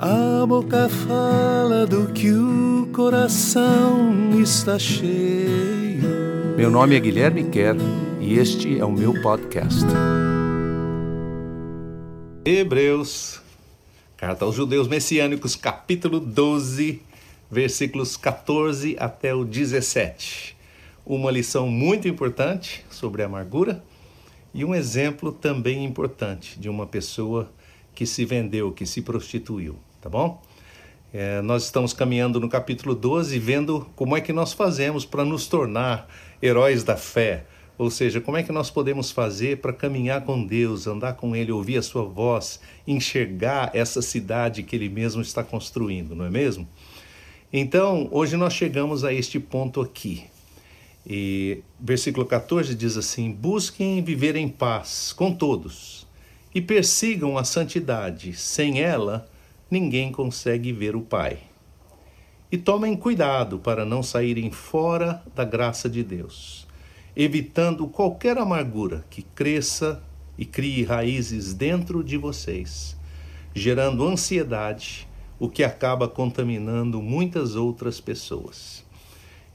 A boca fala do que o coração está cheio. Meu nome é Guilherme Kerr e este é o meu podcast. Hebreus, carta aos Judeus Messiânicos, capítulo 12, versículos 14 até o 17. Uma lição muito importante sobre a amargura e um exemplo também importante de uma pessoa que se vendeu, que se prostituiu tá bom? É, nós estamos caminhando no capítulo 12, vendo como é que nós fazemos para nos tornar heróis da fé. Ou seja, como é que nós podemos fazer para caminhar com Deus, andar com Ele, ouvir a Sua voz, enxergar essa cidade que Ele mesmo está construindo, não é mesmo? Então, hoje nós chegamos a este ponto aqui. E versículo 14 diz assim: Busquem viver em paz com todos e persigam a santidade, sem ela ninguém consegue ver o Pai. E tomem cuidado para não saírem fora da graça de Deus, evitando qualquer amargura que cresça e crie raízes dentro de vocês, gerando ansiedade, o que acaba contaminando muitas outras pessoas.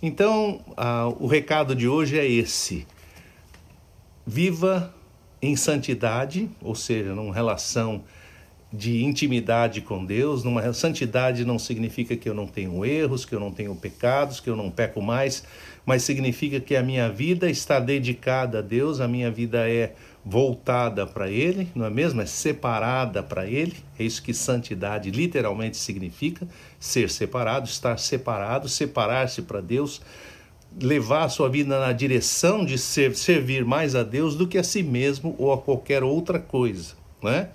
Então, ah, o recado de hoje é esse: viva em santidade, ou seja, numa relação de intimidade com Deus. Numa santidade não significa que eu não tenho erros, que eu não tenho pecados, que eu não peco mais, mas significa que a minha vida está dedicada a Deus, a minha vida é voltada para Ele, não é mesmo? É separada para Ele. É isso que santidade literalmente significa: ser separado, estar separado, separar-se para Deus, levar a sua vida na direção de ser, servir mais a Deus do que a si mesmo ou a qualquer outra coisa, não é?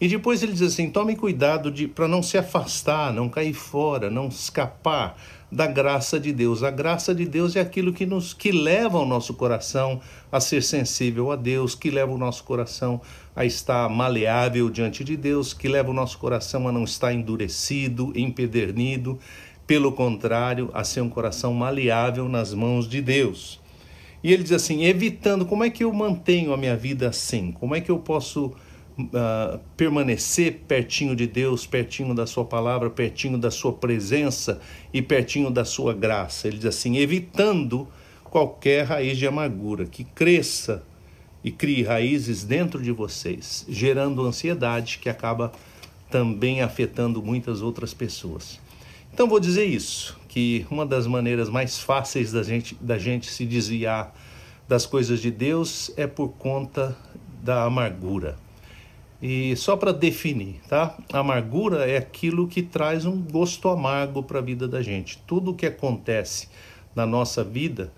E depois ele diz assim: tome cuidado para não se afastar, não cair fora, não escapar da graça de Deus. A graça de Deus é aquilo que nos que leva o nosso coração a ser sensível a Deus, que leva o nosso coração a estar maleável diante de Deus, que leva o nosso coração a não estar endurecido, empedernido, pelo contrário, a ser um coração maleável nas mãos de Deus. E ele diz assim: evitando, como é que eu mantenho a minha vida assim? Como é que eu posso uh, permanecer pertinho de Deus, pertinho da Sua palavra, pertinho da Sua presença e pertinho da Sua graça. Ele diz assim: evitando qualquer raiz de amargura que cresça e crie raízes dentro de vocês, gerando ansiedade que acaba também afetando muitas outras pessoas. Então vou dizer isso, que uma das maneiras mais fáceis da gente, da gente se desviar das coisas de Deus é por conta da amargura. E só para definir, tá? Amargura é aquilo que traz um gosto amargo para a vida da gente. Tudo o que acontece na nossa vida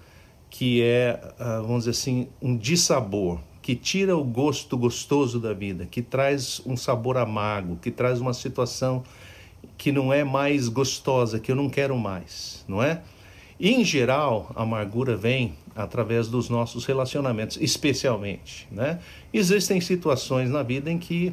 que é, ah, vamos dizer assim, um dissabor, que tira o gosto gostoso da vida, que traz um sabor amargo, que traz uma situação que não é mais gostosa, que eu não quero mais, não é? E, em geral, a amargura vem através dos nossos relacionamentos, especialmente. Né? Existem situações na vida em que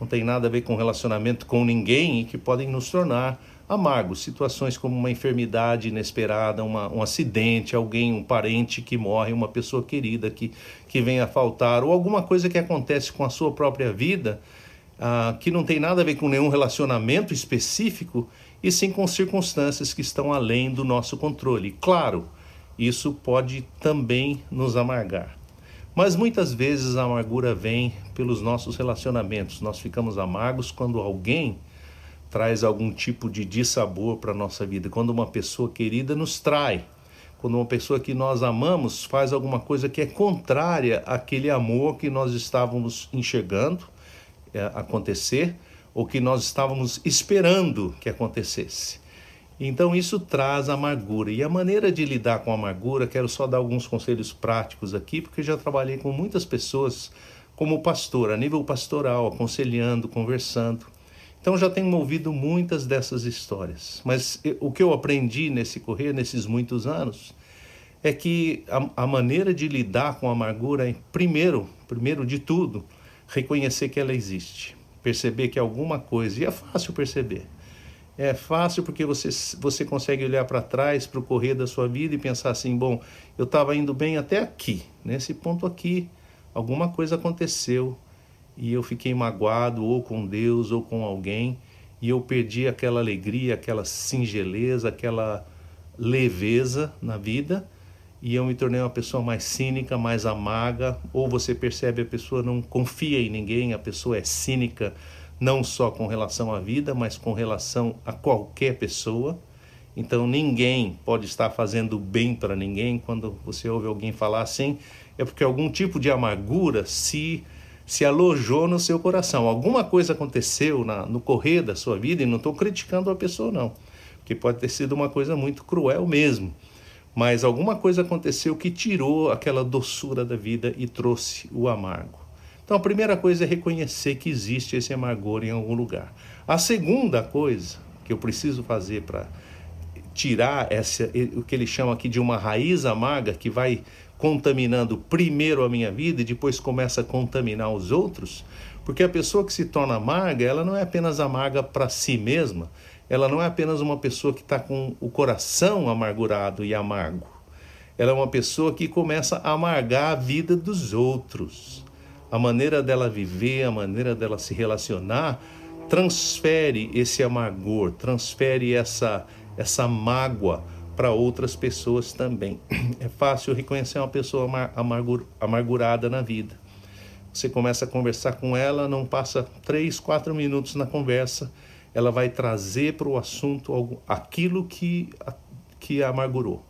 não tem nada a ver com relacionamento com ninguém e que podem nos tornar amargos. Situações como uma enfermidade inesperada, uma, um acidente, alguém, um parente que morre, uma pessoa querida que, que vem a faltar, ou alguma coisa que acontece com a sua própria vida ah, que não tem nada a ver com nenhum relacionamento específico e sim com circunstâncias que estão além do nosso controle. Claro, isso pode também nos amargar. Mas muitas vezes a amargura vem pelos nossos relacionamentos. Nós ficamos amargos quando alguém traz algum tipo de dissabor para a nossa vida, quando uma pessoa querida nos trai, quando uma pessoa que nós amamos faz alguma coisa que é contrária àquele amor que nós estávamos enxergando é, acontecer ou que nós estávamos esperando que acontecesse. Então isso traz amargura. E a maneira de lidar com a amargura, quero só dar alguns conselhos práticos aqui, porque já trabalhei com muitas pessoas como pastor, a nível pastoral, aconselhando, conversando. Então já tenho ouvido muitas dessas histórias. Mas o que eu aprendi nesse correr, nesses muitos anos, é que a, a maneira de lidar com a amargura é, primeiro, primeiro de tudo, reconhecer que ela existe perceber que alguma coisa, e é fácil perceber. É fácil porque você, você consegue olhar para trás, para o correr da sua vida e pensar assim: bom, eu estava indo bem até aqui, nesse ponto aqui, alguma coisa aconteceu e eu fiquei magoado ou com Deus ou com alguém e eu perdi aquela alegria, aquela singeleza, aquela leveza na vida e eu me tornei uma pessoa mais cínica, mais amarga, ou você percebe a pessoa não confia em ninguém, a pessoa é cínica não só com relação à vida, mas com relação a qualquer pessoa. Então ninguém pode estar fazendo bem para ninguém. Quando você ouve alguém falar assim, é porque algum tipo de amargura se se alojou no seu coração. Alguma coisa aconteceu na, no correr da sua vida e não estou criticando a pessoa não, porque pode ter sido uma coisa muito cruel mesmo mas alguma coisa aconteceu que tirou aquela doçura da vida e trouxe o amargo. Então a primeira coisa é reconhecer que existe esse amargor em algum lugar. A segunda coisa que eu preciso fazer para tirar essa, o que ele chama aqui de uma raiz amarga que vai contaminando primeiro a minha vida e depois começa a contaminar os outros, porque a pessoa que se torna amarga, ela não é apenas amarga para si mesma, ela não é apenas uma pessoa que está com o coração amargurado e amargo. Ela é uma pessoa que começa a amargar a vida dos outros. A maneira dela viver, a maneira dela se relacionar, transfere esse amargor, transfere essa, essa mágoa para outras pessoas também. É fácil reconhecer uma pessoa amargur, amargurada na vida. Você começa a conversar com ela, não passa três, quatro minutos na conversa ela vai trazer para o assunto aquilo que, que a amargurou,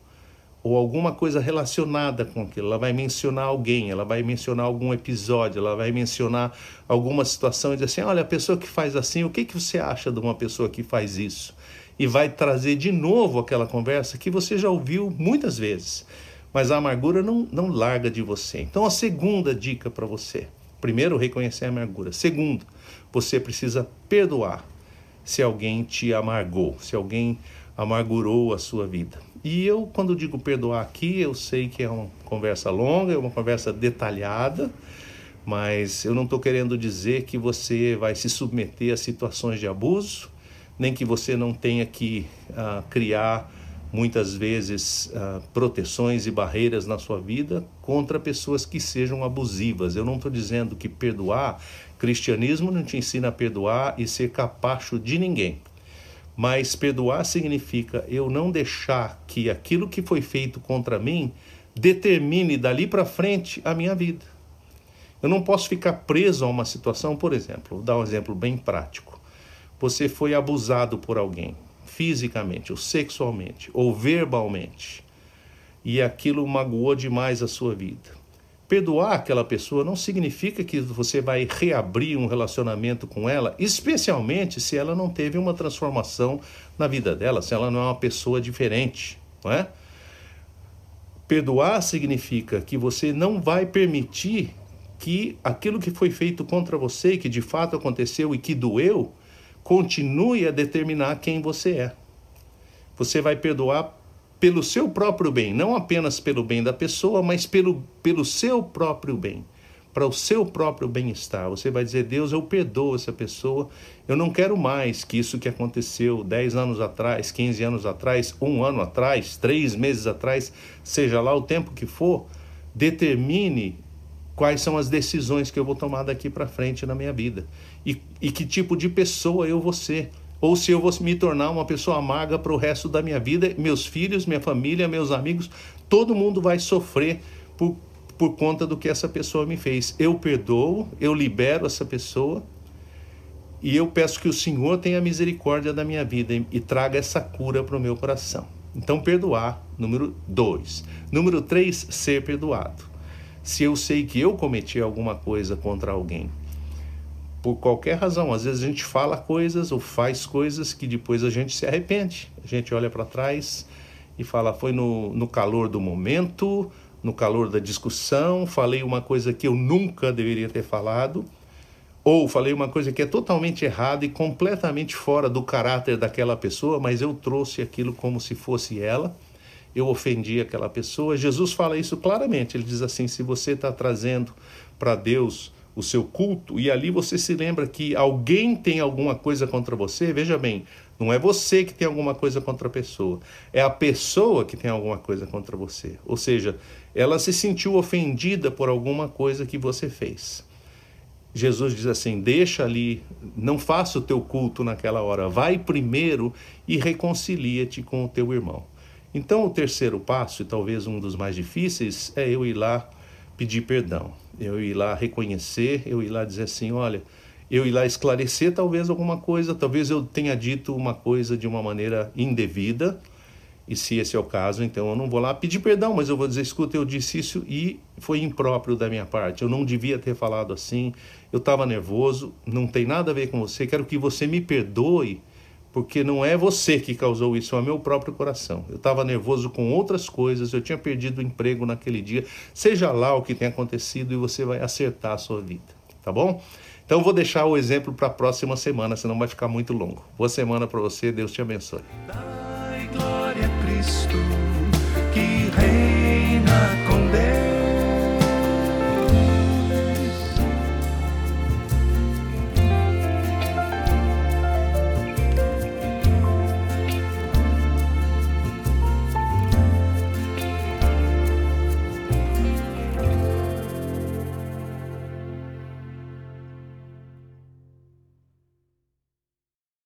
ou alguma coisa relacionada com aquilo. Ela vai mencionar alguém, ela vai mencionar algum episódio, ela vai mencionar alguma situação e dizer assim: olha, a pessoa que faz assim, o que, que você acha de uma pessoa que faz isso? E vai trazer de novo aquela conversa que você já ouviu muitas vezes. Mas a amargura não, não larga de você. Então, a segunda dica para você: primeiro, reconhecer a amargura. Segundo, você precisa perdoar se alguém te amargou, se alguém amargurou a sua vida. E eu, quando digo perdoar aqui, eu sei que é uma conversa longa, é uma conversa detalhada, mas eu não estou querendo dizer que você vai se submeter a situações de abuso, nem que você não tenha que uh, criar muitas vezes uh, proteções e barreiras na sua vida contra pessoas que sejam abusivas. Eu não estou dizendo que perdoar Cristianismo não te ensina a perdoar e ser capacho de ninguém. Mas perdoar significa eu não deixar que aquilo que foi feito contra mim determine dali para frente a minha vida. Eu não posso ficar preso a uma situação, por exemplo, vou dar um exemplo bem prático. Você foi abusado por alguém, fisicamente, ou sexualmente, ou verbalmente, e aquilo magoou demais a sua vida. Perdoar aquela pessoa não significa que você vai reabrir um relacionamento com ela, especialmente se ela não teve uma transformação na vida dela, se ela não é uma pessoa diferente, não é? Perdoar significa que você não vai permitir que aquilo que foi feito contra você, que de fato aconteceu e que doeu, continue a determinar quem você é. Você vai perdoar pelo seu próprio bem, não apenas pelo bem da pessoa, mas pelo, pelo seu próprio bem, para o seu próprio bem-estar. Você vai dizer: Deus, eu perdoo essa pessoa, eu não quero mais que isso que aconteceu 10 anos atrás, 15 anos atrás, um ano atrás, três meses atrás, seja lá o tempo que for, determine quais são as decisões que eu vou tomar daqui para frente na minha vida. E, e que tipo de pessoa eu vou ser ou se eu vou me tornar uma pessoa amarga para o resto da minha vida, meus filhos, minha família, meus amigos, todo mundo vai sofrer por, por conta do que essa pessoa me fez. Eu perdoo, eu libero essa pessoa e eu peço que o Senhor tenha misericórdia da minha vida e, e traga essa cura para o meu coração. Então, perdoar, número dois. Número três, ser perdoado. Se eu sei que eu cometi alguma coisa contra alguém, por qualquer razão. Às vezes a gente fala coisas ou faz coisas que depois a gente se arrepende. A gente olha para trás e fala: foi no, no calor do momento, no calor da discussão, falei uma coisa que eu nunca deveria ter falado, ou falei uma coisa que é totalmente errada e completamente fora do caráter daquela pessoa, mas eu trouxe aquilo como se fosse ela. Eu ofendi aquela pessoa. Jesus fala isso claramente. Ele diz assim: se você está trazendo para Deus o seu culto e ali você se lembra que alguém tem alguma coisa contra você, veja bem, não é você que tem alguma coisa contra a pessoa, é a pessoa que tem alguma coisa contra você. Ou seja, ela se sentiu ofendida por alguma coisa que você fez. Jesus diz assim: deixa ali, não faça o teu culto naquela hora, vai primeiro e reconcilia-te com o teu irmão. Então, o terceiro passo, e talvez um dos mais difíceis, é eu ir lá pedir perdão, eu ir lá reconhecer, eu ir lá dizer assim: olha, eu ir lá esclarecer talvez alguma coisa, talvez eu tenha dito uma coisa de uma maneira indevida, e se esse é o caso, então eu não vou lá pedir perdão, mas eu vou dizer: escuta, eu disse isso e foi impróprio da minha parte. Eu não devia ter falado assim. Eu estava nervoso, não tem nada a ver com você. Quero que você me perdoe, porque não é você que causou isso, é o meu próprio coração. Eu estava nervoso com outras coisas, eu tinha perdido o emprego naquele dia. Seja lá o que tenha acontecido e você vai acertar a sua vida, tá bom? Então vou deixar o exemplo para a próxima semana, senão vai ficar muito longo. Boa semana para você, Deus te abençoe. Cristo que reina com Deus.